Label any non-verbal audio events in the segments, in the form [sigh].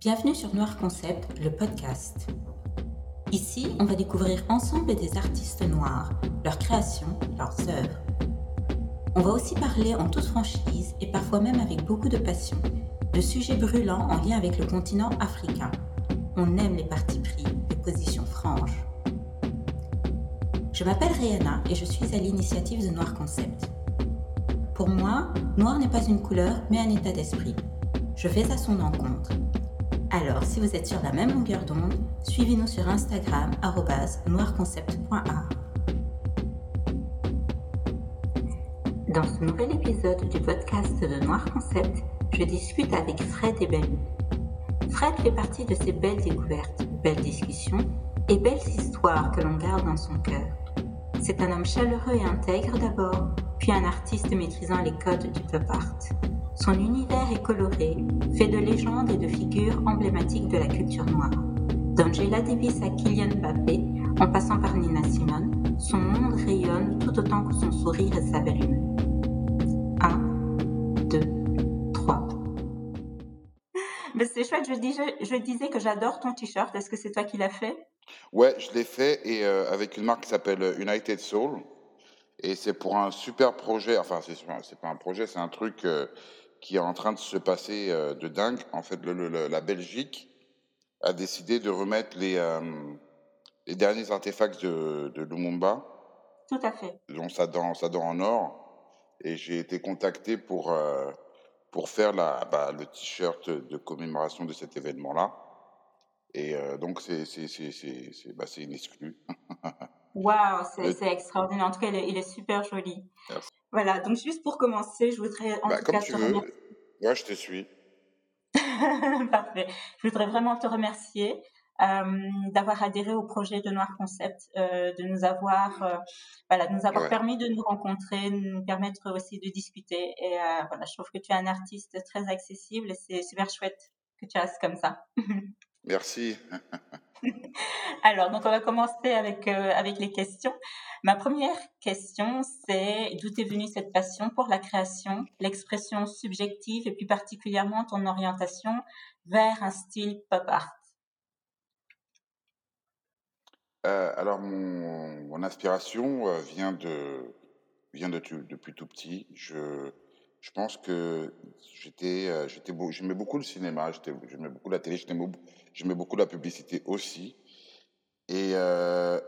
Bienvenue sur Noir Concept, le podcast. Ici, on va découvrir ensemble des artistes noirs, leurs créations, leurs œuvres. On va aussi parler en toute franchise et parfois même avec beaucoup de passion de sujets brûlants en lien avec le continent africain. On aime les partis pris, les positions franches. Je m'appelle Rihanna et je suis à l'initiative de Noir Concept. Pour moi, noir n'est pas une couleur, mais un état d'esprit. Je vais à son encontre. Alors, si vous êtes sur la même longueur d'onde, suivez-nous sur Instagram noirconcept.art. Dans ce nouvel épisode du podcast de Noir Concept, je discute avec Fred et Ebel. Fred fait partie de ces belles découvertes, belles discussions et belles histoires que l'on garde dans son cœur. C'est un homme chaleureux et intègre d'abord, puis un artiste maîtrisant les codes du pop art. Son univers est coloré, fait de légendes et de figures emblématiques de la culture noire. D'Angela Davis à Kylian Mbappé, en passant par Nina Simone, son monde rayonne tout autant que son sourire et sa belle humeur. 1, 2, 3. Mais c'est chouette, je, je disais que j'adore ton t-shirt. Est-ce que c'est toi qui l'as fait? Ouais, je l'ai fait et euh, avec une marque qui s'appelle United Soul. Et c'est pour un super projet. Enfin, c'est pas un projet, c'est un truc euh, qui est en train de se passer euh, de dingue. En fait, la Belgique a décidé de remettre les, euh, les derniers artefacts de, de, Lumumba. Tout à fait. Sa dent, sa dent en or. Et j'ai été contacté pour, euh, pour faire la, bah, le t-shirt de commémoration de cet événement-là. Et donc, c'est bah, une exclue. [laughs] Waouh, c'est extraordinaire. En tout cas, il est, il est super joli. Merci. Voilà, donc juste pour commencer, je voudrais en bah, tout cas te remercier. Ouais, je te suis. [laughs] Parfait. Je voudrais vraiment te remercier euh, d'avoir adhéré au projet de Noir Concept, euh, de nous avoir, euh, voilà, de nous avoir permis de nous rencontrer, de nous permettre aussi de discuter. Et voilà, je trouve que tu es un artiste très accessible et c'est super chouette que tu restes comme ça. [laughs] Merci. [laughs] Alors, donc on va commencer avec, euh, avec les questions. Ma première question, c'est d'où est venue cette passion pour la création, l'expression subjective et plus particulièrement ton orientation vers un style pop art? Euh, Alors, mon, inspiration euh, vient, de, vient de, depuis tout petit. Je, je pense que j'étais, euh, j'étais, j'aimais beaucoup le cinéma, j'aimais beaucoup la télé, j'aimais beaucoup la publicité aussi. Et euh,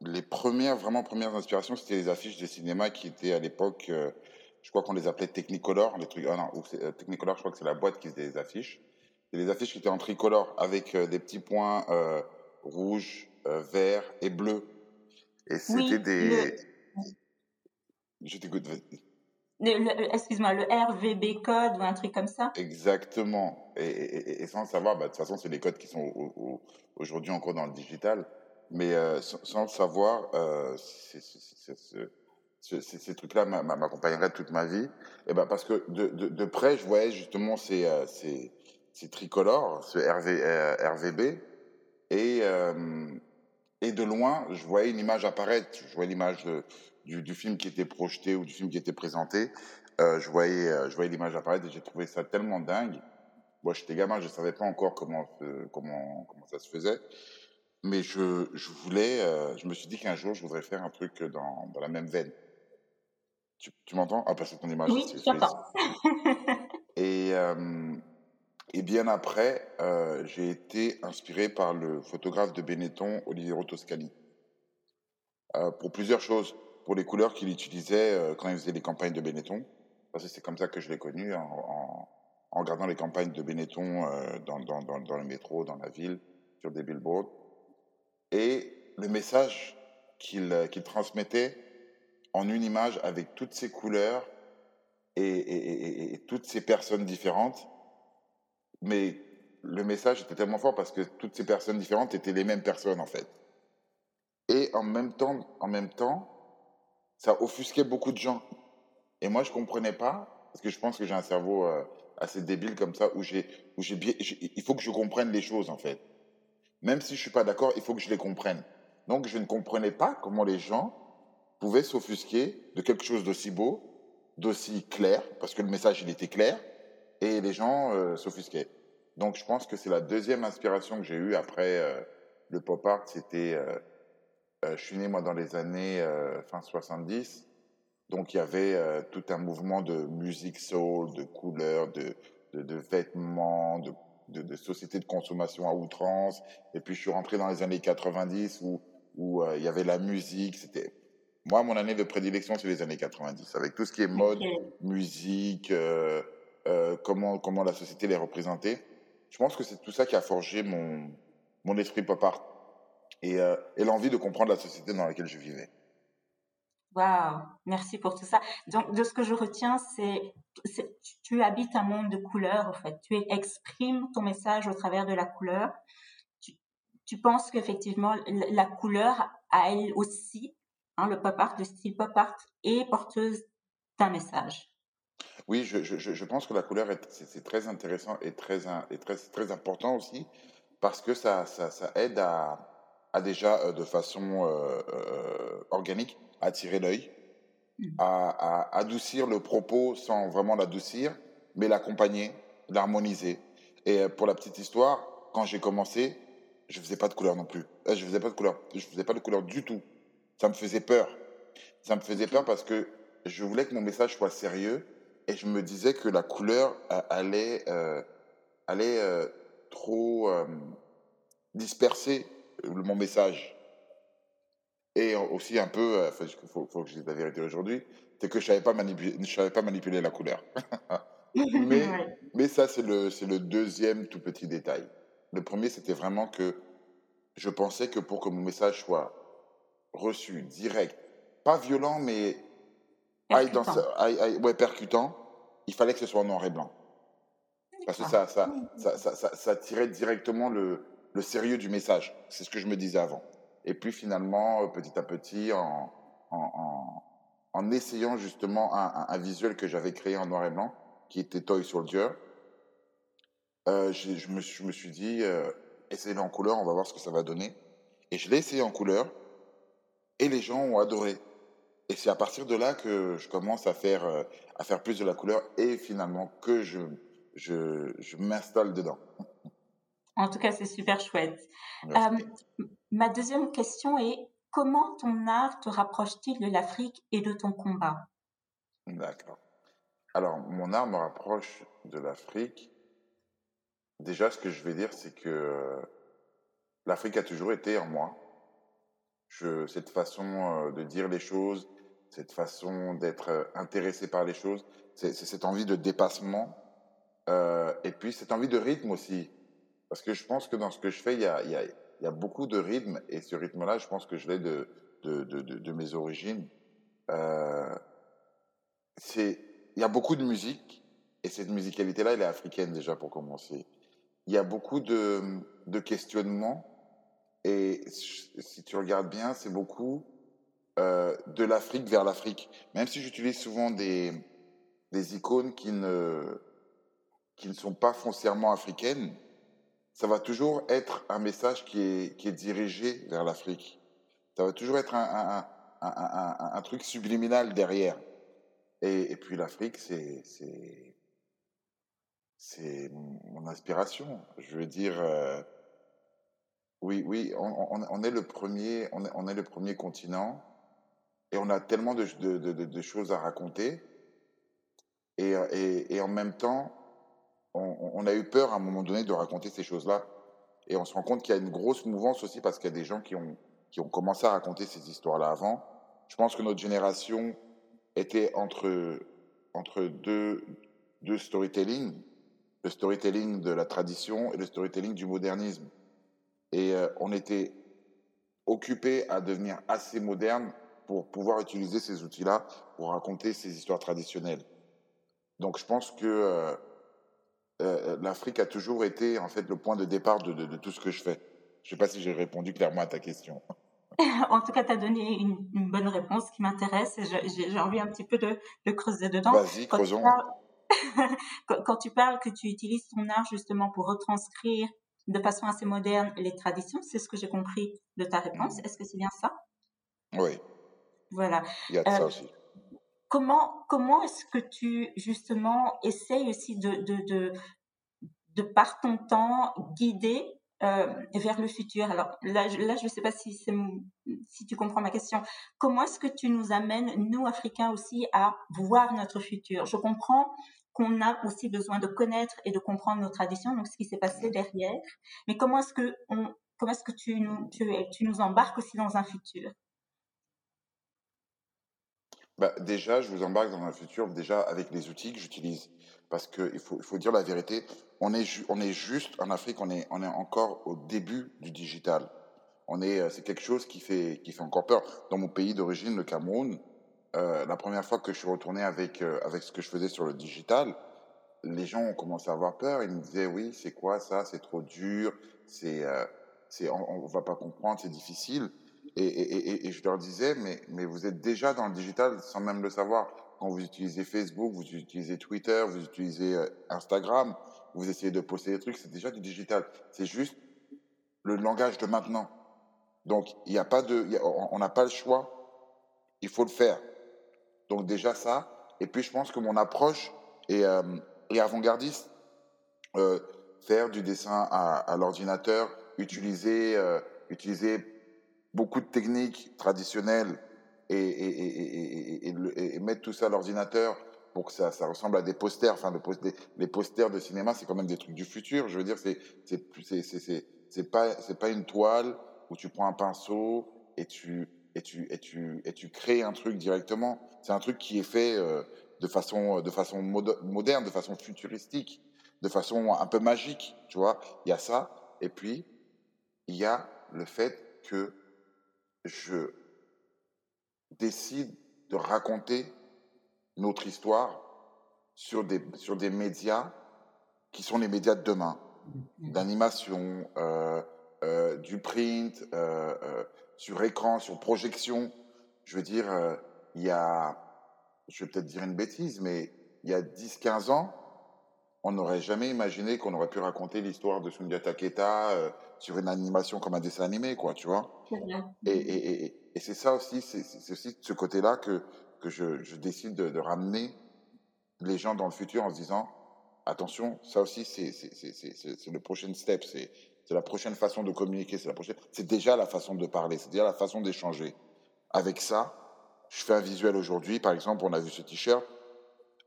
les premières, vraiment premières inspirations, c'était les affiches de cinéma qui étaient à l'époque, euh, je crois qu'on les appelait Technicolor, les trucs, ah non, Technicolor, je crois que c'est la boîte qui faisait les affiches. Et les affiches qui étaient en tricolore avec des petits points rouges, verts et bleus. Et c'était des. Je t'écoute, excuse-moi, le RVB code ou un truc comme ça Exactement. Et, sans savoir, bah, de toute façon, c'est les codes qui sont aujourd'hui encore dans le digital. Mais euh, sans, le savoir, euh, ces trucs-là m'accompagneraient toute ma vie. Et ben parce que de, de, près, je voyais justement ces, euh, tricolores, ce RV, RVB. Et, et de loin, je voyais une image apparaître. Je voyais l'image du, film qui était projeté ou du film qui était présenté, euh, je voyais, euh, je voyais l'image apparaître et j'ai trouvé ça tellement dingue. Moi, j'étais gamin, je ne savais pas encore comment, comment, comment ça se faisait. Mais je, je voulais, euh, je me suis dit qu'un jour, je voudrais faire un truc dans, dans la même veine. Tu, tu m'entends? Ah, parce que ton image. Oui, j'entends. [laughs] et, et bien après, j'ai été inspiré par le photographe de Benetton, Oliviero Toscani. pour plusieurs choses pour les couleurs qu'il utilisait euh, quand il faisait les campagnes de Benetton. C'est comme ça que je l'ai connu, en, regardant les campagnes de Benetton euh, dans, le métro, dans la ville, sur des billboards. Et le message qu'il euh, transmettait en une image avec toutes ces couleurs et, toutes ces personnes différentes. Mais le message était tellement fort parce que toutes ces personnes différentes étaient les mêmes personnes en fait. Et en même temps, ça offusquait beaucoup de gens. Et moi, je comprenais pas, parce que je pense que j'ai un cerveau euh, assez débile comme ça, où j'ai, où j'ai il faut que je comprenne les choses, en fait. Même si je suis pas d'accord, il faut que je les comprenne. Donc, je ne comprenais pas comment les gens pouvaient s'offusquer de quelque chose d'aussi beau, d'aussi clair, parce que le message, il était clair, et les gens euh, s'offusquaient. Donc, je pense que c'est la deuxième inspiration que j'ai eue après euh, le pop art. C'était, je suis né moi dans les années fin 70. Donc, il y avait tout un mouvement de musique soul, de couleurs, de, de, de vêtements, de, de, de sociétés de consommation à outrance. Et puis, je suis rentré dans les années 90 où, où il y avait la musique. C'était moi, mon année de prédilection, c'est les années 90, avec tout ce qui est mode, musique, euh, euh, comment, comment la société les représentée. Je pense que c'est tout ça qui a forgé mon, mon esprit pop art et, euh, et l'envie de comprendre la société dans laquelle je vivais. Waouh, merci pour tout ça. Donc, de ce que je retiens, c'est tu habites un monde de couleurs, en fait. Tu exprimes ton message au travers de la couleur. Tu, tu penses qu'effectivement, la couleur a elle aussi Hein, le pop art, le style pop art est porteuse d'un message. Oui, je, je, je, pense que la couleur, c'est très intéressant et très, et très, très important aussi parce que ça, ça, ça aide à, déjà euh, de façon euh, euh, organique à attirer l'œil, mmh. à, à, adoucir le propos sans vraiment l'adoucir, mais l'accompagner, l'harmoniser. Et pour la petite histoire, quand j'ai commencé, je faisais pas de couleur non plus. Je faisais pas de couleur. Je faisais pas de couleur du tout. Ça me faisait peur. Ça me faisait peur parce que je voulais que mon message soit sérieux et je me disais que la couleur allait, euh, allait euh, trop euh, disperser mon message. Et aussi un peu, il faut, faut, que je dise la vérité aujourd'hui, c'est que je ne savais, pas manipuler, savais pas manipuler la couleur. [laughs] mais, mais ça, c'est le, le deuxième tout petit détail. Le premier, c'était vraiment que je pensais que pour que mon message soit reçu, direct, pas violent, mais percutant. ouais, percutant, il fallait que ce soit en noir et blanc. Parce que ça, ça, ça, ça, ça, tirait directement le, le sérieux du message. C'est ce que je me disais avant. Et puis finalement, euh, petit à petit, en, essayant justement un, visuel que j'avais créé en noir et blanc, qui était Toy Soldier, euh, je, je, me, suis dit, euh, essayez-le en couleur, on va voir ce que ça va donner. Et je l'ai essayé en couleur. Et les gens ont adoré. Et c'est à partir de là que je commence à faire, plus de la couleur et finalement que je m'installe dedans. En tout cas, c'est super chouette. Euh, ma deuxième question est comment ton art te rapproche-t-il de l'Afrique et de ton combat? D'accord. Alors, mon art me rapproche de l'Afrique. Déjà, ce que je vais dire, c'est que l'Afrique a toujours été en moi je, cette façon euh, de dire les choses, cette façon d'être euh, intéressé par les choses, c'est cette envie de dépassement euh, et puis cette envie de rythme aussi. Parce que je pense que dans ce que je fais, il y a, beaucoup de rythme et ce rythme-là, je pense que je l'ai de, mes origines. Euh, il y a beaucoup de musique et cette musicalité-là, elle est africaine déjà pour commencer. Il y a beaucoup de, de questionnements et si tu regardes bien, c'est beaucoup euh, de l'Afrique vers l'Afrique. Même si j'utilise souvent des, icônes qui ne, qui ne sont pas foncièrement africaines, ça va toujours être un message qui est, qui est dirigé vers l'Afrique. Ça va toujours être un, un, truc subliminal derrière. Et, puis l'Afrique, c'est, c'est, mon inspiration. Je veux dire, euh, oui, oui, on, est le premier, on est, le premier continent et on a tellement de, choses à raconter. Et, et, et, en même temps, on, a eu peur à un moment donné de raconter ces choses-là. Et on se rend compte qu'il y a une grosse mouvance aussi parce qu'il y a des gens qui ont, qui ont commencé à raconter ces histoires-là avant. Je pense que notre génération était entre, entre deux, deux storytelling, le storytelling de la tradition et le storytelling du modernisme. Et euh, on était occupé à devenir assez moderne pour pouvoir utiliser ces outils-là pour raconter ces histoires traditionnelles. Donc je pense que euh, euh, l'Afrique a toujours été en fait le point de départ de, de, de tout ce que je fais. Je ne sais pas si j'ai répondu clairement à ta question. [laughs] en tout cas, tu as donné une, une, bonne réponse qui m'intéresse et j'ai envie un petit peu de, de creuser dedans. Vas-y, creusons. [laughs] quand tu parles que tu utilises ton art justement pour retranscrire de façon assez moderne les traditions. C'est ce que j'ai compris de ta réponse. Est-ce que c'est bien ça? Oui. Voilà. Il y a de euh, ça aussi. Comment, comment est-ce que tu, justement, essayes aussi de, de, de, par ton temps, guider euh, vers le futur? Alors là, je, là, je ne sais pas si, si tu comprends ma question. Comment est-ce que tu nous amènes, nous Africains aussi, à voir notre futur? Je comprends qu'on a aussi besoin de connaître et de comprendre nos traditions, donc ce qui s'est passé derrière. Mais comment est-ce que on, comment est-ce que tu nous, tu nous embarques aussi dans un futur? Bah, déjà, je vous embarque dans un futur déjà avec les outils que j'utilise. Parce qu'il faut, il faut dire la vérité, on est, on est juste en Afrique, on est, on est encore au début du digital. On est, euh, c'est quelque chose qui fait, qui fait encore peur. Dans mon pays d'origine, le Cameroun, euh, la première fois que je suis retourné avec, euh, avec ce que je faisais sur le digital, les gens ont commencé à avoir peur. Ils me disaient, oui, c'est quoi ça? C'est trop dur, c'est, c'est, on, ne va pas comprendre, c'est difficile. Et, je leur disais, mais, vous êtes déjà dans le digital sans même le savoir. Quand vous utilisez Facebook, vous utilisez Twitter, vous utilisez Instagram, vous essayez de poster des trucs, c'est déjà du digital. C'est juste le langage de maintenant. Donc, il n'y a pas de, on n'a pas le choix. Il faut le faire. Donc déjà ça. Et puis je pense que mon approche est, euh, avant-gardiste. Euh, faire du dessin à, l'ordinateur, utiliser, euh, utiliser beaucoup de techniques traditionnelles et, et, et, et mettre tout ça à l'ordinateur pour que ça, ressemble à des posters. Enfin, les, posters de cinéma, c'est quand même des trucs du futur. Je veux dire, c'est pas pas une toile où tu prends un pinceau et tu et tu et tu et tu crées un truc directement. C'est un truc qui est fait euh, de façon de façon moderne, de façon futuristique, de façon un peu magique. Tu vois, il y a ça. Et puis il y a le fait que je décide de raconter notre histoire sur des, sur des médias qui sont les médias de demain, mm-hmm. d'animation, euh, euh, du print, euh, sur écran, sur projection. Je veux dire, il y a, je vais peut-être dire une bêtise, mais il y a 10-15 ans, on n'aurait jamais imaginé qu'on aurait pu raconter l'histoire de Sundiata Keita sur une animation comme un dessin animé, quoi, tu vois. Et, et, et, et c'est ça aussi, c'est aussi ce côté-là que, que je, je décide de, de, ramener les gens dans le futur en se disant attention, ça aussi, c'est le prochain step, c'est la prochaine façon de communiquer, c'est la prochaine, c'est déjà la façon de parler, c'est déjà la façon d'échanger. Avec ça, je fais un visuel aujourd'hui, par exemple, on a vu ce t-shirt euh,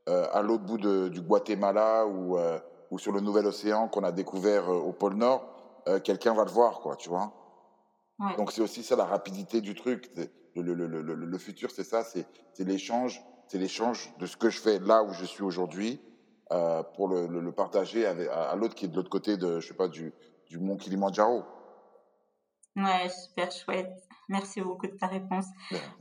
à l'autre bout de, du Guatemala ou, euh, ou sur le Nouvel Océan qu'on a découvert euh, au pôle Nord, euh, quelqu'un va le voir, quoi, tu vois. Ouais. Donc c'est aussi ça la rapidité du truc le, le, le, le futur, c'est ça, c'est l'échange, c'est l'échange de ce que je fais là où je suis aujourd'hui euh, pour le, partager avec, à, l'autre qui est de l'autre côté de, je sais pas, du, du mont Kilimanjaro. Ouais, super chouette. Merci beaucoup de ta réponse.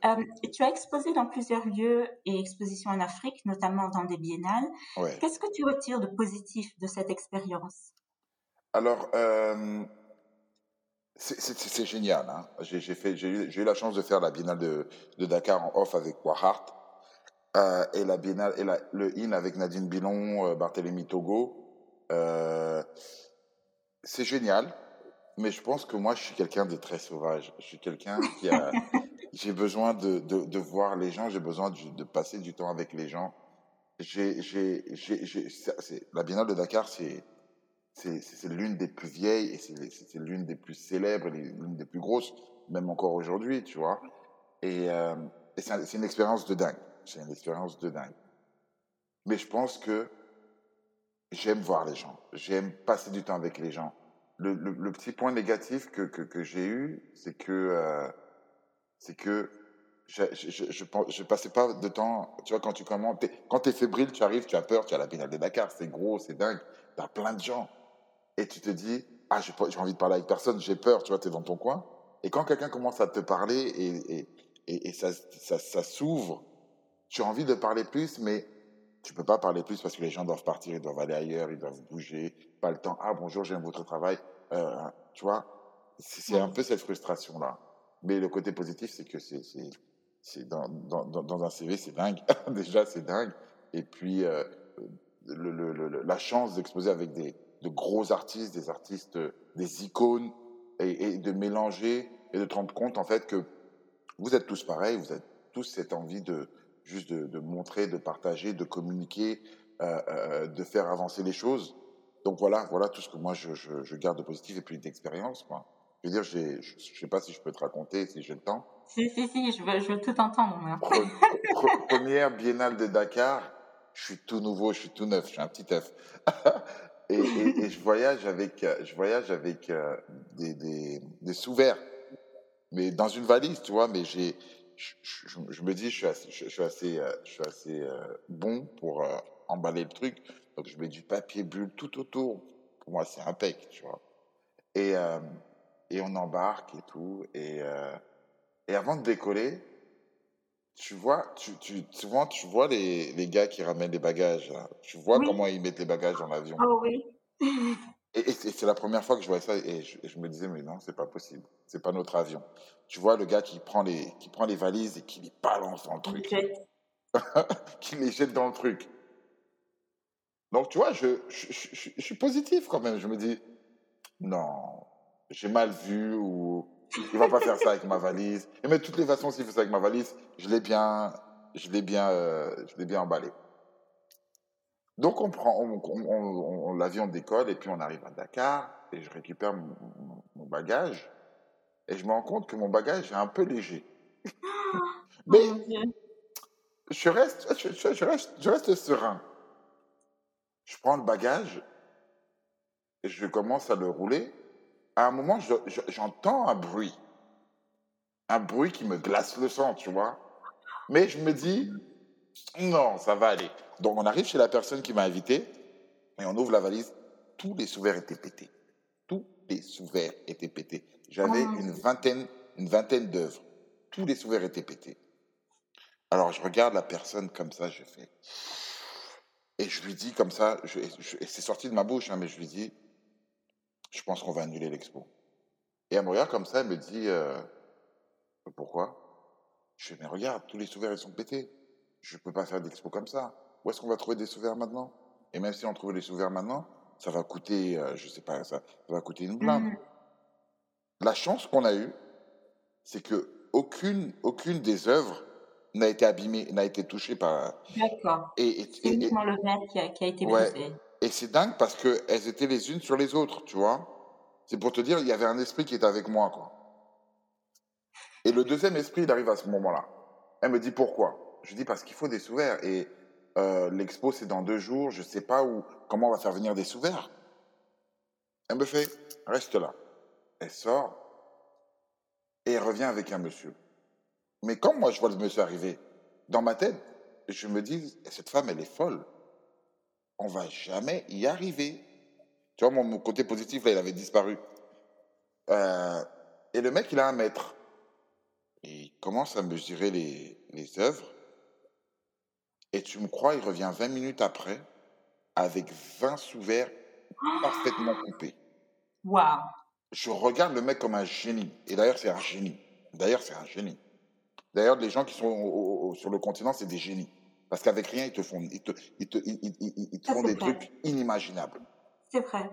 Euh, tu as exposé dans plusieurs lieux et expositions en Afrique, notamment dans des biennales. Ouais. Qu'est-ce que tu retires de positif de cette expérience? Alors, euh, c'est génial. Hein. J'ai eu, la chance de faire la Biennale de, de Dakar en off avec Wahart euh, et la Biennale et la, le IN avec Nadine Bilon, euh, Barthélémy Togo. C'est génial, mais je pense que moi, je suis quelqu'un de très sauvage. Je suis quelqu'un qui a. [laughs] j'ai besoin de, de, de, voir les gens, j'ai besoin de, de, passer du temps avec les gens. J'ai, la Biennale de Dakar, c'est c'est l'une des plus vieilles et c'est l'une des plus célèbres, l'une des plus grosses, même encore aujourd'hui, tu vois. Et, euh, et c'est une expérience de dingue. C'est une expérience de dingue. Mais je pense que j'aime voir les gens. J'aime passer du temps avec les gens. Le, petit point négatif que, que, j'ai eu, c'est que, euh, c'est que je, je, passais pas de temps, tu vois, quand tu commences, quand tu es fébrile, tu arrives, tu as peur, tu as la Biennale de Dakar, c'est gros, c'est dingue, tu as plein de gens et tu te dis, ah, j'ai envie de parler avec personne, j'ai peur, tu vois, tu es dans ton coin. Et quand quelqu'un commence à te parler et, et, et, ça, ça s'ouvre, tu as envie de parler plus, mais tu peux pas parler plus parce que les gens doivent partir, ils doivent aller ailleurs, ils doivent bouger, pas le temps. Ah, bonjour, j'aime votre travail. Euh, tu vois, c'est un peu cette frustration-là. Mais le côté positif, c'est que c'est, c'est, dans, dans, dans un CV, c'est dingue. [laughs] Déjà, c'est dingue. Et puis, euh, le, le, le, la chance d'exposer avec des, de gros artistes, des artistes, des icônes, et, et, de mélanger et de te rendre compte en fait que vous êtes tous pareils, vous avez tous cette envie de juste de, de montrer, de partager, de communiquer, euh, euh, de faire avancer les choses. donc voilà, voilà tout ce que moi je, je, garde de positif et puis d'expérience. Je veux dire, je ne sais pas si je peux te raconter, si j'ai le temps. Si, si, si, je veux, je veux tout entendre. Première biennale de Dakar, je suis tout nouveau, je suis tout neuf, je suis un petit œuf. [laughs] et, et, je voyage avec, je voyage avec euh, des, des, des sous-verts, mais dans une valise, tu vois, mais j'ai, je, je, me dis, je suis assez, je, suis assez, je suis assez euh, euh, bon pour emballer le truc. Donc, je mets du papier bulle tout autour. Pour moi, c'est impec, tu vois. Et, et on embarque et tout. Et, et avant de décoller, tu vois, tu, tu, souvent, tu vois les, les gars qui ramènent les bagages. Tu vois comment ils mettent les bagages dans l'avion. Oh oui. [laughs] et, c'est la première fois que je vois ça et je, me disais, mais non, c'est pas possible. C'est pas notre avion. Tu vois le gars qui prend les, qui prend les valises et qui les balance dans le truc. [laughs] qui les jette dans le truc. Donc, tu vois, je, je, je, je suis positif quand même. Je me dis, non, j'ai mal vu ou il va pas faire ça avec ma valise. Et mais de toutes les façons, s'il fait ça avec ma valise, je l'ai bien, je l'ai bien, euh, je l'ai bien emballé. Donc on prend, on, on, on, l'avion décolle et puis on arrive à Dakar et je récupère mon, mon, bagage et je me rends compte que mon bagage est un peu léger. mais je reste, je, je, reste, je reste serein. Je prends le bagage et je commence à le rouler à un moment, j'entends un bruit. Un bruit qui me glace le sang, tu vois. Mais je me dis, non, ça va aller. Donc on arrive chez la personne qui m'a invité et on ouvre la valise. Tous les sous étaient pétés. Tous les sous étaient pétés. J'avais oh une vingtaine, une vingtaine d'œuvres. Tous les sous étaient pétés. Alors je regarde la personne comme ça, je fais. Et je lui dis comme ça, et c'est sorti de ma bouche, hein, mais je lui dis, je pense qu'on va annuler l'expo. Et elle me regarde comme ça, elle me dit, euh, pourquoi? Je dis, mais regarde, tous les sous ils sont pétés. Je ne peux pas faire d'expo comme ça. Où est-ce qu'on va trouver des sous maintenant? Et même si on trouve les sous maintenant, ça va coûter, euh, je sais pas, ça, va coûter une blinde. Mmh. La chance qu'on a eue, c'est que aucune, aucune des œuvres n'a été abîmée, n'a été touchée par. D'accord. Et, c'est uniquement le verre qui a, qui a été brisé. Et c'est dingue parce qu'elles étaient les unes sur les autres, tu vois. C'est pour te dire, il y avait un esprit qui était avec moi, quoi. Et le deuxième esprit, il arrive à ce moment-là. Elle me dit pourquoi? Je dis parce qu'il faut des sous Et euh, l'expo, c'est dans deux jours. Je ne sais pas où, comment on va faire venir des sous Elle me fait, reste là. Elle sort et elle revient avec un monsieur. Mais quand moi je vois le monsieur arriver, dans ma tête, je me dis, cette femme, elle est folle on va jamais y arriver. Tu vois, mon, côté positif, là, il avait disparu. Euh, et le mec, il a un mètre. il commence à mesurer les œuvres. Et tu me crois, il revient 20 minutes après avec 20 sous-verts parfaitement [gasps] coupés. Waouh! Je regarde le mec comme un génie. Et d'ailleurs, c'est un génie. D'ailleurs, c'est un génie. D'ailleurs, les gens qui sont sur le continent, c'est des génies. Parce qu'avec rien, ils te font, ils te, ils te, ils, te font des trucs inimaginables. C'est vrai.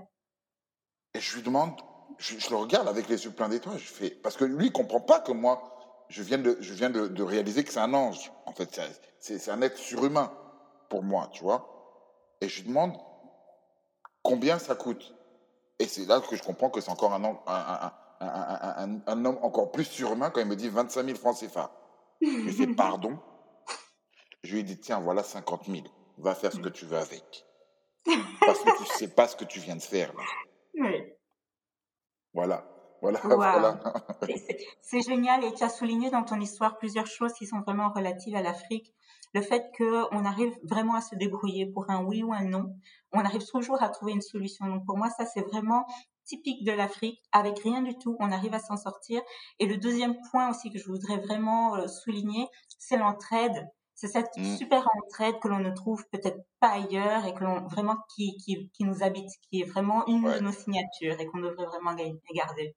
Et je lui demande, je, le regarde avec les yeux pleins d'étoiles, je fais, parce que lui, il comprend pas que moi, je viens de, je viens de, de réaliser que c'est un ange. En fait, c'est un être surhumain pour moi, tu vois. Et je lui demande combien ça coûte. Et c'est là que je comprends que c'est encore un, un, un, un, un, homme encore plus surhumain quand il me dit 25 000 francs CFA. Je fais [laughs] pardon. Je lui ai dit, tiens, voilà 50 000. Va faire ce que tu veux avec. Parce que tu ne sais pas ce que tu viens de faire. Là. Oui. Voilà. Voilà, [laughs] voilà. C'est génial et tu as souligné dans ton histoire plusieurs choses qui sont vraiment relatives à l'Afrique. Le fait qu'on arrive vraiment à se débrouiller pour un oui ou un non, on arrive toujours à trouver une solution. Donc pour moi, ça c'est vraiment typique de l'Afrique. Avec rien du tout, on arrive à s'en sortir. Et le deuxième point aussi que je voudrais vraiment euh, souligner, c'est l'entraide. C'est cette mmh. super entraide que l'on ne trouve peut-être pas ailleurs et que l'on vraiment qui, qui, qui, nous habite, qui est vraiment une de nos signatures et qu'on devrait vraiment garder.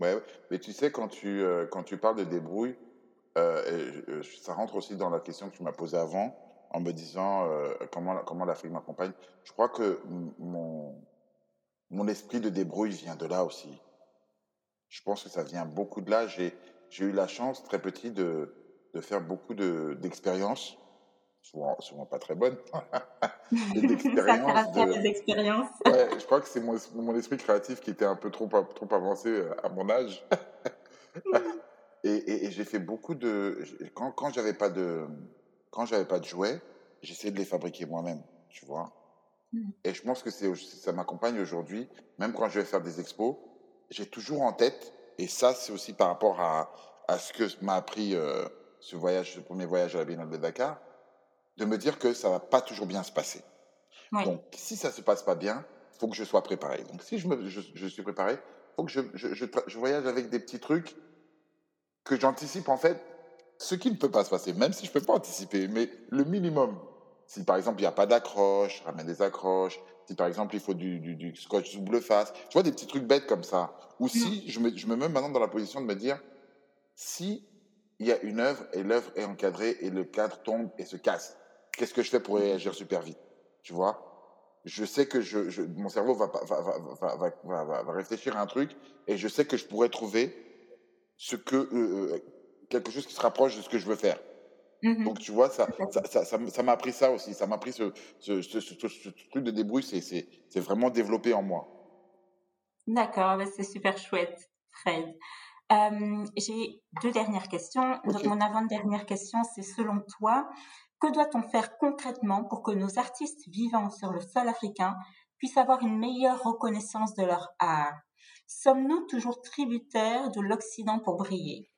Ouais, mais tu sais, quand tu, euh, quand tu parles de débrouille, euh, euh, ça rentre aussi dans la question que tu m'as posée avant, en me disant comment, comment l'Afrique m'accompagne. Je crois que mon, mon esprit de débrouille vient de là aussi. Je pense que ça vient beaucoup de là. J'ai eu la chance, très petit, de, de faire beaucoup d'expériences souvent, souvent pas très bonnes, [laughs] d'expériences. De... Ouais, je crois que c'est mon, mon, esprit créatif qui était un peu trop, trop avancé euh, à mon âge. [laughs] et, et, j'ai fait beaucoup de. Quand, quand j'avais pas de quand j'avais pas de jouets, j'essayais de les fabriquer moi-même, tu vois. Mmh. Et je pense que ça m'accompagne aujourd'hui, même quand je vais faire des expos, j'ai toujours en tête, et ça c'est aussi par rapport à, à ce que m'a appris euh, ce voyage, ce premier voyage à la Biennale de Dakar, de me dire que ça va pas toujours bien se passer. Donc, si ça se passe pas bien, faut que je sois préparé. Donc, si je, me, je, suis préparé, faut que je, je, je, voyage avec des petits trucs que j'anticipe en fait ce qui ne peut pas se passer, même si je peux pas anticiper, mais le minimum. Si par exemple il n'y a pas d'accroche, ramène des accroches. Si par exemple il faut du, du, du scotch double face, tu vois des petits trucs bêtes comme ça. Ou si je me, je me mets maintenant dans la position de me dire, si il y a une œuvre et l'œuvre est encadrée et le cadre tombe et se casse, qu'est-ce que je fais pour réagir super vite Tu vois? Je sais que je, mon cerveau va, va, va, va, va, réfléchir à un truc et je sais que je pourrais trouver ce que, euh, euh, quelque chose qui se rapproche de ce que je veux faire. Mmh Donc, tu vois, ça ça, ça, ça, m'a appris ça aussi. Ça m'a appris ce, ce, ce, truc de débrouille. C'est vraiment développé en moi. D'accord, bah, c'est super chouette, Fred. J'ai deux dernières questions. Donc, mon avant-dernière question, c'est selon toi, que doit-on faire concrètement pour que nos artistes vivant sur le sol africain puissent avoir une meilleure reconnaissance de leur art? Sommes-nous toujours tributaires de l'Occident pour briller?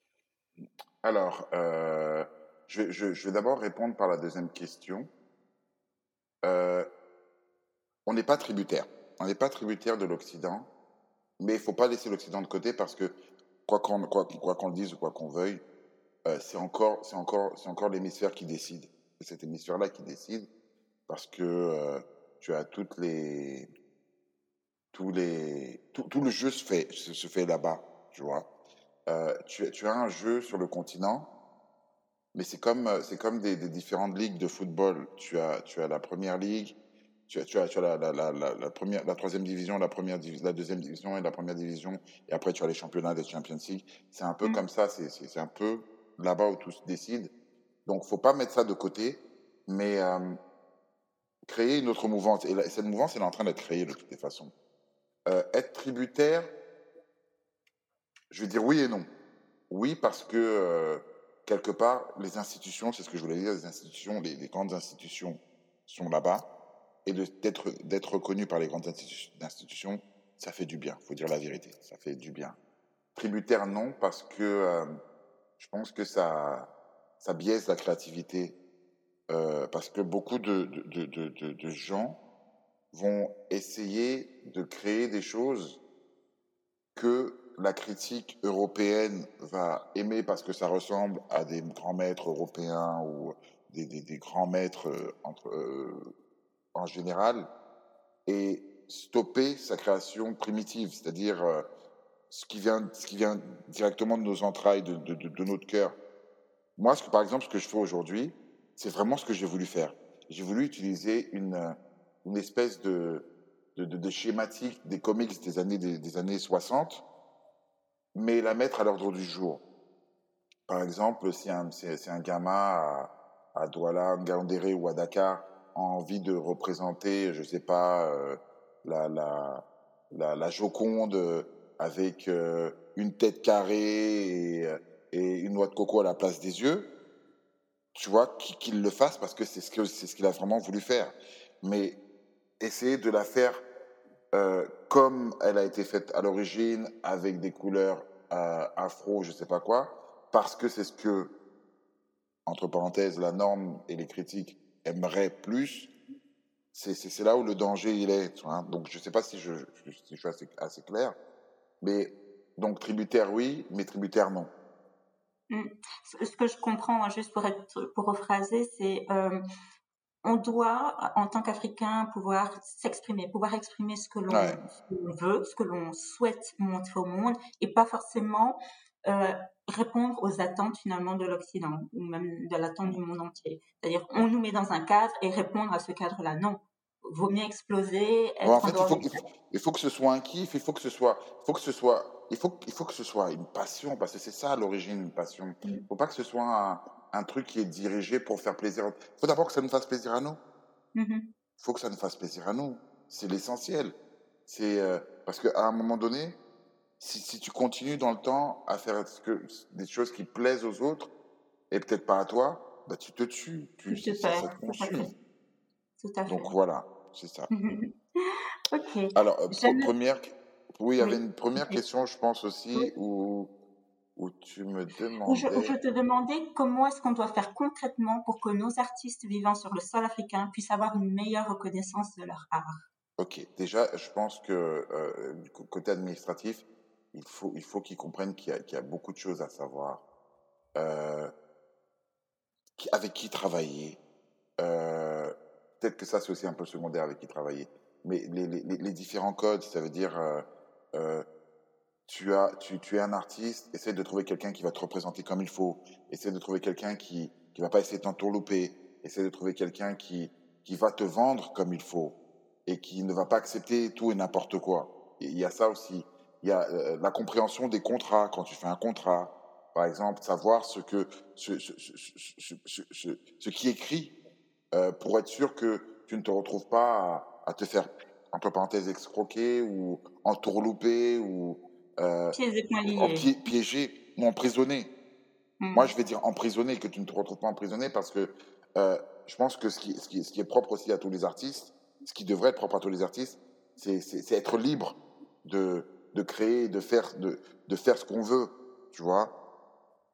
Alors, euh, je, vais d'abord répondre par la deuxième question. Euh, on n'est pas tributaire. On n'est pas tributaire de l'Occident, mais il ne faut pas laisser l'Occident de côté parce que quoi qu'on quoi, qu'on dise ou quoi qu'on veuille, euh, c'est encore, encore, encore l'hémisphère qui décide c'est cet hémisphère-là qui décide parce que euh, tu as toutes les, tous les, tout, le jeu se fait, se, fait là-bas, tu vois. Euh, tu, tu, as un jeu sur le continent, mais c'est comme, c'est comme des, différentes ligues de football. Tu as, tu as la première ligue, tu as, tu as, tu as la, la, la, première, la troisième division, la première la deuxième division et la première division, et après tu as les championnats des Champions League. C'est un peu mmh. comme ça, c'est un peu là-bas où tout se décide. Donc, faut pas mettre ça de côté, mais euh, créer une autre mouvance. Et cette mouvance, elle est en train d'être créée de toutes les façons. Euh, être tributaire, je vais dire oui et non. Oui, parce que euh, quelque part, les institutions, c'est ce que je voulais dire, les institutions, les, grandes institutions sont là-bas. Et d'être reconnu par les grandes institutions, ça fait du bien. faut dire la vérité, ça fait du bien. Tributaire, non, parce que je pense que ça ça biaise la créativité euh, parce que beaucoup de, de, de, gens vont essayer de créer des choses que la critique européenne va aimer parce que ça ressemble à des grands maîtres européens ou des, des, grands maîtres euh, entre, euh, en général et stopper sa création primitive, c'est-à-dire ce, qui vient, ce qui vient directement de nos entrailles, de notre cœur. Moi, par exemple, ce que je fais aujourd'hui, c'est vraiment ce que j'ai voulu faire. J'ai voulu utiliser une, une espèce de, schématique des comics des années, des, années 60, mais la mettre à l'ordre du jour. Par exemple, si un, c'est, un gamin à, Douala, Ngaoundéré ou à Dakar a envie de représenter, je sais pas, euh, la, la, la, Joconde avec euh, une tête carrée et, et une noix de coco à la place des yeux, tu vois, qu'il le fasse parce que c'est ce qu'il a vraiment voulu faire. Mais essayer de la faire euh, comme elle a été faite à l'origine, avec des couleurs euh, afro, je sais pas quoi, parce que c'est ce que, entre parenthèses, la norme et les critiques aimeraient plus, c'est là où le danger il est. Donc je sais pas si je, si je suis assez, assez clair, mais donc tributaire oui, mais tributaire non. Mmh. Ce que je comprends, hein, juste pour, être, pour rephraser, c'est euh, on doit, en tant qu'Africain, pouvoir s'exprimer, pouvoir exprimer ce que l'on veut, ce que l'on souhaite montrer au monde, et pas forcément euh, répondre aux attentes finalement de l'Occident, ou même de l'attente du monde entier. C'est-à-dire, on nous met dans un cadre et répondre à ce cadre-là. Non, vaut mieux exploser. en fait, il faut, il faut, que ce soit un kiff, il faut que ce soit, il faut que ce soit il faut, il faut que ce soit une passion, parce que c'est ça l'origine, une passion. Il ne faut pas que ce soit un truc qui est dirigé pour faire plaisir. Il faut d'abord que ça nous fasse plaisir à nous. Il Mhm. faut que ça nous fasse plaisir à nous. C'est l'essentiel. C'est euh, parce qu'à un moment donné, si, si tu continues dans le temps à faire que, des choses qui plaisent aux autres et peut-être pas à toi, bah tu te tues. Tu, ça, ça perds, te consume. Tout à fait. Donc voilà, c'est ça. [laughs] ok. Alors, euh, première, oui, il y avait Oui. une première question, je pense aussi, Oui. où, où tu me Où je, demandais. où je te demandais comment est-ce qu'on doit faire concrètement pour que nos artistes vivant sur le sol africain puissent avoir une meilleure reconnaissance de leur art? Ok, déjà, je pense que euh, du côté administratif, il faut, il faut qu'ils comprennent qu'il y, a- qu'il y a beaucoup de choses à savoir. Euh, avec qui travailler. Euh, Peut-être que ça, c'est aussi un peu secondaire avec qui travailler. Mais les- les différents codes, ça veut dire, euh, tu, es un artiste, essaie de trouver quelqu'un qui va te représenter comme il faut. Essaie de trouver quelqu'un qui ne va pas essayer de t'entourlouper. Essaie de trouver quelqu'un qui, va te vendre comme il faut et qui ne va pas accepter tout et n'importe quoi. Il y a ça aussi. Il y a euh, la compréhension des contrats quand tu fais un contrat. Par exemple, savoir ce, que, ce, ce, ce, ce, qui écrit euh, pour être sûr que tu ne te retrouves pas à te faire, entre parenthèses, escroquer ou entourlouper ou euh, pi- piéger ou emprisonner. Hmm. Moi, je vais dire emprisonner, que tu ne te retrouves pas emprisonné parce que euh, je pense que ce qui, ce, qui, ce qui est propre aussi à tous les artistes, ce qui devrait être propre à tous les artistes, c'est être libre de, de créer, de faire, de, de faire ce qu'on veut, tu vois.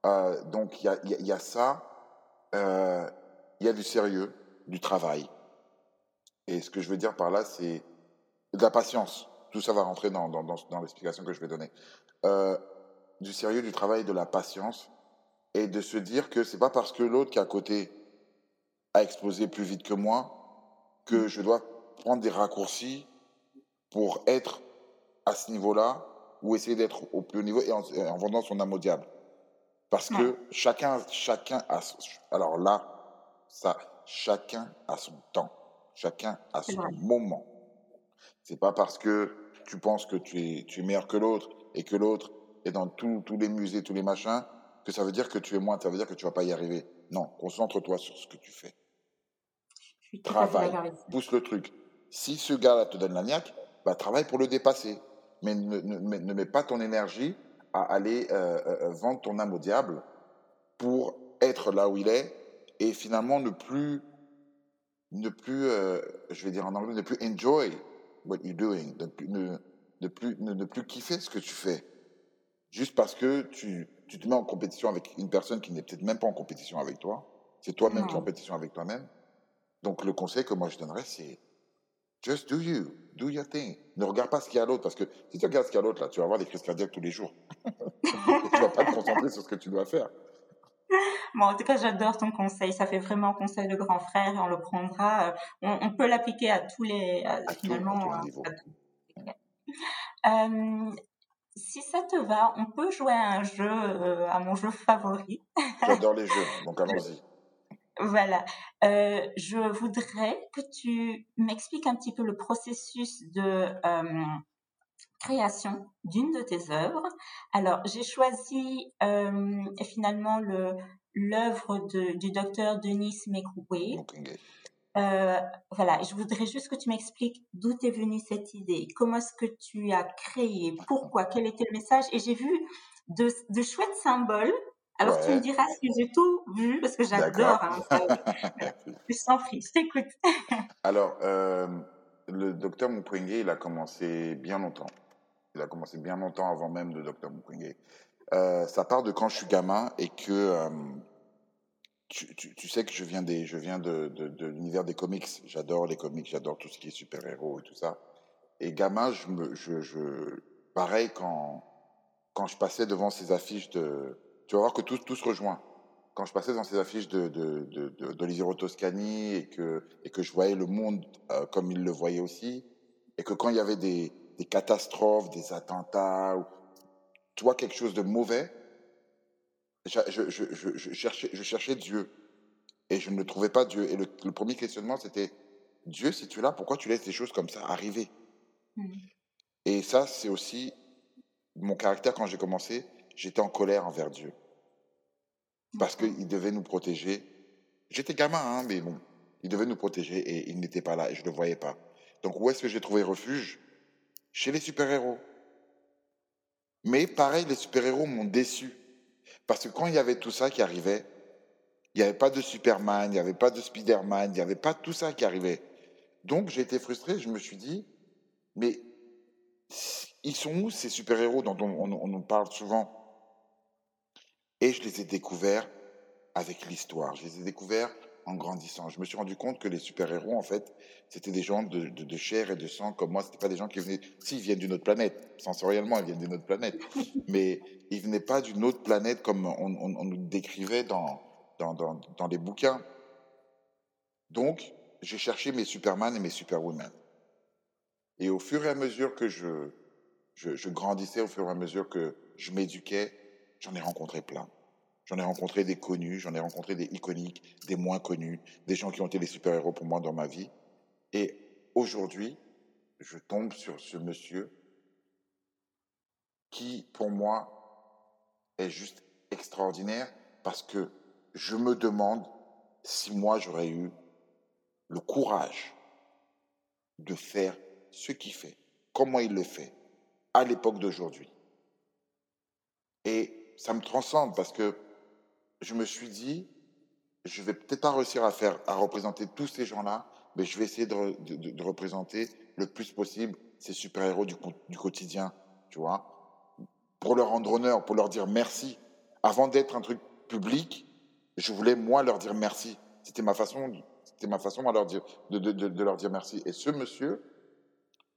Euh, donc, il y a, il y a- il y a ça, euh, il y a du sérieux, du travail. Et ce que je veux dire par là, c'est de la patience. Tout ça va rentrer dans, dans, dans, dans l'explication que je vais donner. Euh, du sérieux, du travail, de la patience et de se dire que c'est pas parce que l'autre qui est à côté a explosé plus vite que moi que je dois prendre des raccourcis pour être à ce niveau-là ou essayer d'être au plus haut niveau et en, vendant son âme au diable. Parce que chacun, chacun a, son- alors là, ça, chacun a son temps, chacun a son moment. C'est pas parce que tu penses que tu es, tu es meilleur que l'autre et que l'autre est dans tous les musées, tous les machins, que ça veut dire que tu es moins, ça veut dire que tu vas pas y arriver. Non, concentre-toi sur ce que tu fais. Je Travaille, pousse le truc. Si ce gars-là te donne la niaque, bah, travaille pour le dépasser. Mais ne, ne- ne- ne mets pas ton énergie à aller euh, euh, euh, vendre ton âme au diable pour être là où il est et finalement ne plus, ne plus euh, je vais dire en anglais, ne plus enjoy what you're doing, ne plus, ne, plus, ne, ne plus kiffer ce que tu fais. Juste parce que tu, tu te mets en compétition avec une personne qui n'est peut-être même pas en compétition avec toi. C'est toi-même qui es en compétition avec toi-même. Donc le conseil que moi je donnerais, c'est just do you, do your thing. Ne regarde pas ce qu'il y a à l'autre, parce que si tu regardes ce qu'il y a à l'autre, là, tu vas avoir des crises cardiaques tous les jours. [laughs] Et tu vas pas te concentrer sur ce que tu dois faire. Bon, en tout cas, j'adore ton conseil. Ça fait vraiment conseil de grand frère et on le prendra. euh, On, on peut l'appliquer à tous les, à- À tout, à finalement, à- niveaux. à tout. Euh, si ça te va, on peut jouer à un jeu, euh, à mon jeu favori. [laughs] J'adore les jeux, donc allons-y. Voilà. Euh, je voudrais que tu m'expliques un petit peu le processus de euh, création d'une de tes œuvres. Alors, j'ai choisi euh, finalement le l'œuvre de- du docteur Denis Nguyen. Euh, voilà, je voudrais juste que tu m'expliques d'où t'est venue cette idée, comment est-ce que tu as créé, pourquoi, quel était le message? Et j'ai vu de, de chouettes symboles. Alors tu me diras si j'ai tout vu parce que j'adore. Hein, [laughs] je s'en prie, je t'écoute. Alors, euh, le docteur Mukwege, il a commencé bien longtemps. Il a commencé bien longtemps avant même le docteur Mukwege. Euh, ça part de quand je suis gamin et que euh, tu, sais que je viens, des, je viens de, de, de l'univers des comics. J'adore les comics, j'adore tout ce qui est super-héros et tout ça. Et gamin, je me, je, je, pareil, quand, quand je passais devant ces affiches de. Tu vas voir que tout, tout se rejoint. Quand je passais dans ces affiches de, de, de, de- Toscani et que, et que je voyais le monde euh, comme il le voyait aussi, et que quand il y avait des, des catastrophes, des attentats, ou tu vois quelque chose de mauvais, je, je, je, je, je cherchais, je cherchais Dieu. Et je ne trouvais pas Dieu. Et le, le premier questionnement, c'était Dieu, si tu es là, pourquoi tu laisses des choses comme ça arriver? Hmm. Et ça, c'est aussi mon caractère quand j'ai commencé. J'étais en colère envers Dieu. parce qu'il devait nous protéger. J'étais gamin, hein, mais bon, il devait nous protéger et il n'était pas là et je ne le voyais pas. Donc où est-ce que j'ai trouvé refuge? Chez les super-héros. Mais pareil, les super-héros m'ont déçu. Parce que quand il y avait tout ça qui arrivait, il n'y avait pas de Superman, il n'y avait pas de Spider-Man, il n'y avait pas tout ça qui arrivait. Donc j'ai été frustré, je me suis dit, mais ils sont où ces super-héros dont on, on, nous parle souvent? Et je les ai découverts avec l'histoire, je les ai découverts en grandissant. Je me suis rendu compte que les super-héros, en fait, c'était des gens de, de, chair et de sang comme moi. C'était pas des gens qui venaient. S'ils viennent d'une autre planète, sensoriellement, ils viennent d'une autre planète. [laughs] Mais ils venaient pas d'une autre planète comme on, on, nous décrivait dans, dans, dans, dans les bouquins. Donc, j'ai cherché mes Superman et mes Superwomen. Et au fur et à mesure que je, je, je grandissais, au fur et à mesure que je m'éduquais, j'en ai rencontré plein. J'en ai rencontré des connus, j'en ai rencontré des iconiques, des moins connus, des gens qui ont été des super-héros pour moi dans ma vie. Et aujourd'hui, je tombe sur ce monsieur qui, pour moi, est juste extraordinaire parce que je me demande si moi j'aurais eu le courage de faire ce qu'il fait, comment il le fait, à l'époque d'aujourd'hui. Et ça me transcende parce que je me suis dit, je vais peut-être pas réussir à faire, à représenter tous ces gens-là, mais je vais essayer de, représenter le plus possible ces super-héros du, quotidien, tu vois, pour leur rendre honneur, pour leur dire merci. Avant d'être un truc public, je voulais moi leur dire merci. C'était ma façon, c'était ma façon leur dire, de, de, de, leur dire merci. Et ce monsieur,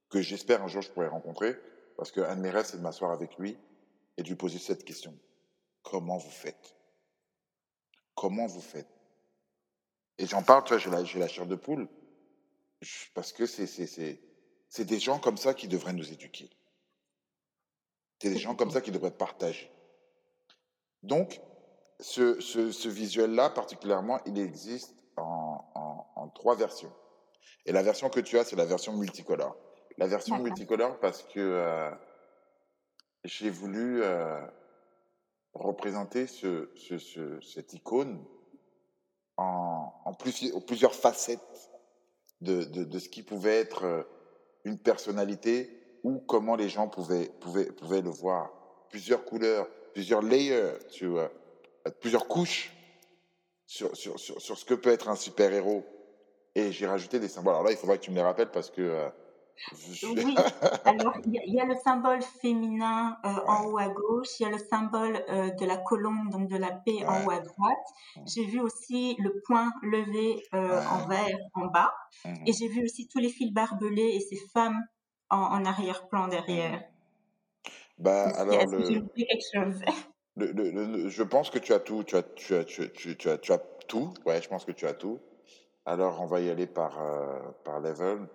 que j'espère un jour je pourrai rencontrer, parce qu'un de mes rêves, c'est de m'asseoir avec lui et de lui poser cette question. Comment vous faites? Comment vous faites Et j'en parle, tu vois, j'ai la, j'ai la chair de poule, parce que c'est, c'est, c'est, c'est des gens comme ça qui devraient nous éduquer. C'est des gens comme ça qui devraient partager. Donc, ce, ce, ce visuel-là, particulièrement, il existe en, en, en, trois versions. Et la version que tu as, c'est la version multicolore. La version multicolore parce que euh, j'ai voulu euh, représenter ce, ce, ce, cette icône en, en plus, plusieurs facettes de, de, ce qui pouvait être euh, une personnalité ou comment les gens pouvaient, pouvaient, pouvaient le voir. Plusieurs couleurs, plusieurs layers, plusieurs couches sur, sur, sur, sur ce que peut être un super-héros. Et j'ai rajouté des symboles. Alors là, il faudra que tu me les rappelles parce que euh, oui, alors il y, a le symbole féminin euh, en haut à gauche, il y a le symbole euh, de la colombe, donc de la paix en haut à droite. J'ai vu aussi le point levé euh, en vert en bas. Et j'ai vu aussi tous les fils barbelés et ces femmes en, en arrière-plan derrière. Bah, alors, le... Le, le, je pense que tu as tout. Tu as, tu as, tu, tu, tu as, tu as tout. Ouais, je pense que tu as tout. Alors, on va y aller par, par level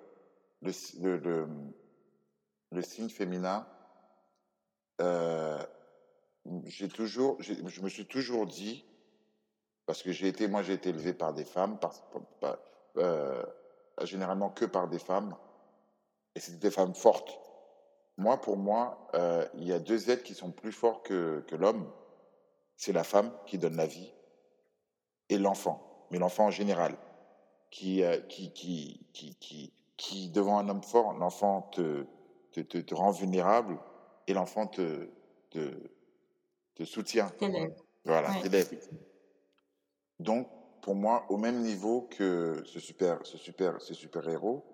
le, signe féminin, euh, toujours, je me suis toujours dit, parce que j'ai été, moi j'ai été élevé par des femmes, euh, généralement que par des femmes, et c'était des femmes fortes. Moi, pour moi, euh, il y a deux êtres qui sont plus forts que, l'homme. C'est la femme qui donne la vie et l'enfant, mais l'enfant en général, qui, qui, qui, qui, devant un homme fort, l'enfant te, te, te, te, rend vulnérable et l'enfant te, te, te soutient. Voilà, ouais. t'élève. Donc, pour moi, au même niveau que ce super, ce super, ce super héros,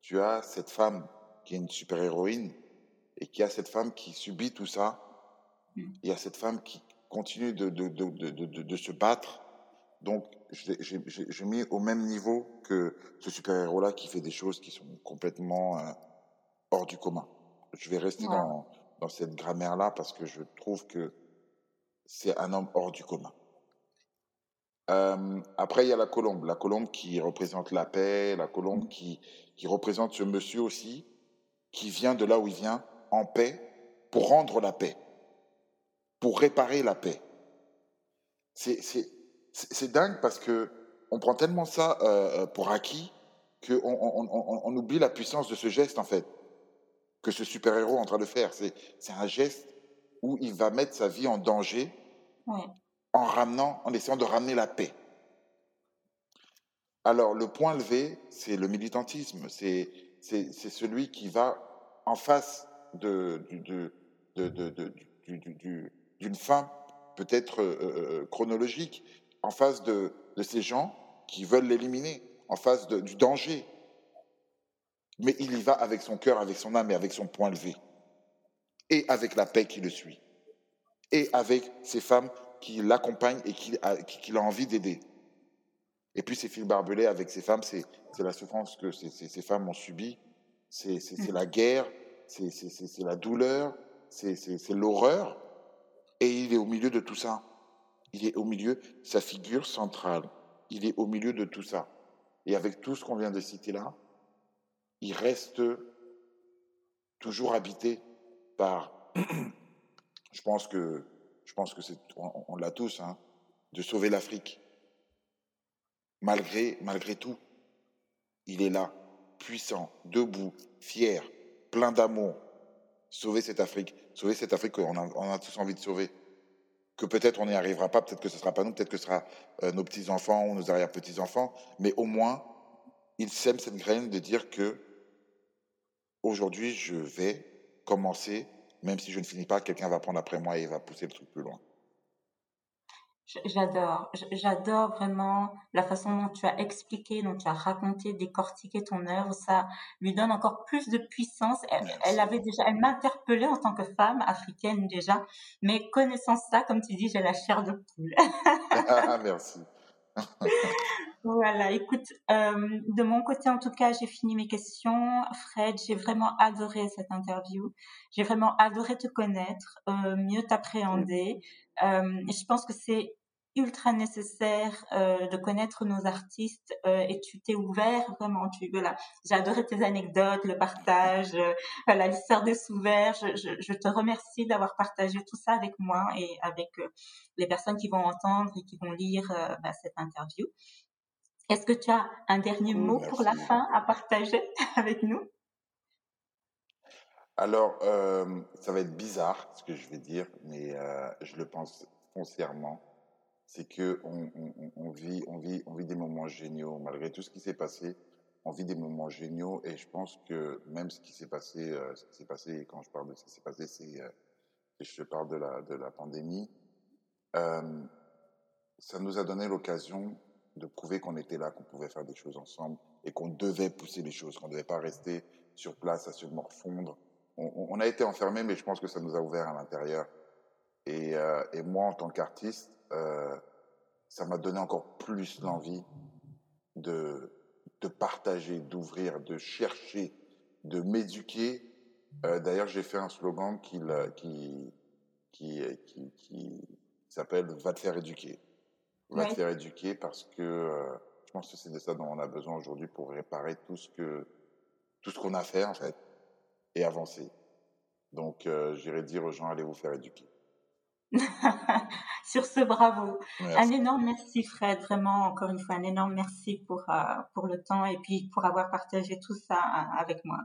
tu as cette femme qui est une super héroïne et qui a cette femme qui subit tout ça. Mm. Il y a cette femme qui continue de, de, de, de se battre donc, j'ai mis au même niveau que ce super-héros-là qui fait des choses qui sont complètement euh, hors du commun. Je vais rester ouais. dans, dans cette grammaire-là parce que je trouve que c'est un homme hors du commun. Euh, après, il y a la colombe. La colombe qui représente la paix, la colombe mmh. qui, qui représente ce monsieur aussi, qui vient de là où il vient, en paix, pour rendre la paix, pour réparer la paix. C'est c'est dingue parce que on prend tellement ça euh, euh pour acquis qu'on on, on, on, oublie la puissance de ce geste en fait que ce super héros est en train de faire. C'est un geste où il va mettre sa vie en danger en ramenant, en essayant de ramener la paix. Alors, le point levé, c'est le militantisme. C'est celui qui va en face d'une fin peut-être euh, chronologique, en face de, ces gens qui veulent l'éliminer, en face du danger. Mais il y va avec son cœur, avec son âme et avec son point levé. Et avec la paix qui le suit. Et avec ces femmes qui l'accompagnent et qu'il a, qui, a envie d'aider. Et puis ces films barbelés avec ces femmes, c'est la souffrance que ces, femmes ont subie, c'est la guerre, c'est la douleur, c'est l'horreur. Et il est au milieu de tout ça. Il est au milieu, sa figure centrale. Il est au milieu de tout ça. Et avec tout ce qu'on vient de citer là, il reste toujours habité par, [clears throat] je pense que, je pense que c'est, on, l'a tous, hein, de sauver l'Afrique. Malgré, malgré tout, il est là, puissant, debout, fier, plein d'amour. Sauver cette Afrique, sauver cette Afrique qu'on a, on a tous envie de sauver. Que peut-être on n'y arrivera pas, peut-être que ce ne sera pas nous, peut-être que ce sera euh, nos petits-enfants ou nos arrière-petits-enfants, mais au moins, il sème cette graine de dire que aujourd'hui, je vais commencer, même si je ne finis pas, quelqu'un va prendre après moi et va pousser le truc plus loin. J'adore, j'adore vraiment la façon dont tu as expliqué, dont tu as raconté, décortiqué ton œuvre. Ça lui donne encore plus de puissance. Elle, avait déjà, elle m'interpellait en tant que femme africaine déjà, mais connaissant ça, comme tu dis, j'ai la chair de poule. [laughs] Merci. [laughs] Voilà, écoute, euh, de mon côté en tout cas, j'ai fini mes questions. Fred, j'ai vraiment adoré cette interview. J'ai vraiment adoré te connaître, euh, mieux t'appréhender. Euh, je pense que c'est ultra nécessaire euh, de connaître nos artistes euh, et tu t'es ouvert vraiment tu voilà j'ai adoré tes anecdotes le partage euh, voilà l'histoire des sous-verts je, je, je, te remercie d'avoir partagé tout ça avec moi et avec euh, les personnes qui vont entendre et qui vont lire bah, cette interview. Est-ce que tu as un dernier mot pour la fin à partager [laughs] avec nous? Alors, euh, ça va être bizarre ce que je vais dire, mais euh, je le pense foncièrement. C'est que on, on, on, vit, on vit, on vit des moments géniaux malgré tout ce qui s'est passé. On vit des moments géniaux et je pense que même ce qui s'est passé, euh, ce qui s'est passé, quand je parle de ce qui s'est passé, c'est euh, je parle de la de la pandémie. Euh, ça nous a donné l'occasion de prouver qu'on était là, qu'on pouvait faire des choses ensemble et qu'on devait pousser les choses, qu'on ne devait pas rester sur place à se morfondre. On, on, a été enfermés, mais je pense que ça nous a ouvert à l'intérieur. Et, euh, et, moi, en tant qu'artiste, euh, ça m'a donné encore plus l'envie de, de partager, d'ouvrir, de chercher, de m'éduquer. Euh, D'ailleurs, j'ai fait un slogan qui, qui, qui, qui, qui s'appelle Va te faire éduquer va te faire éduquer parce que je pense que c'est de ça dont on a besoin aujourd'hui pour réparer tout ce que tout ce qu'on a fait en fait et avancer. Donc euh, j'irai dire aux gens allez vous faire éduquer. [laughs] Sur ce, bravo. Un énorme merci Fred, vraiment encore une fois un énorme merci pour euh, pour le temps et puis pour avoir partagé tout ça avec moi.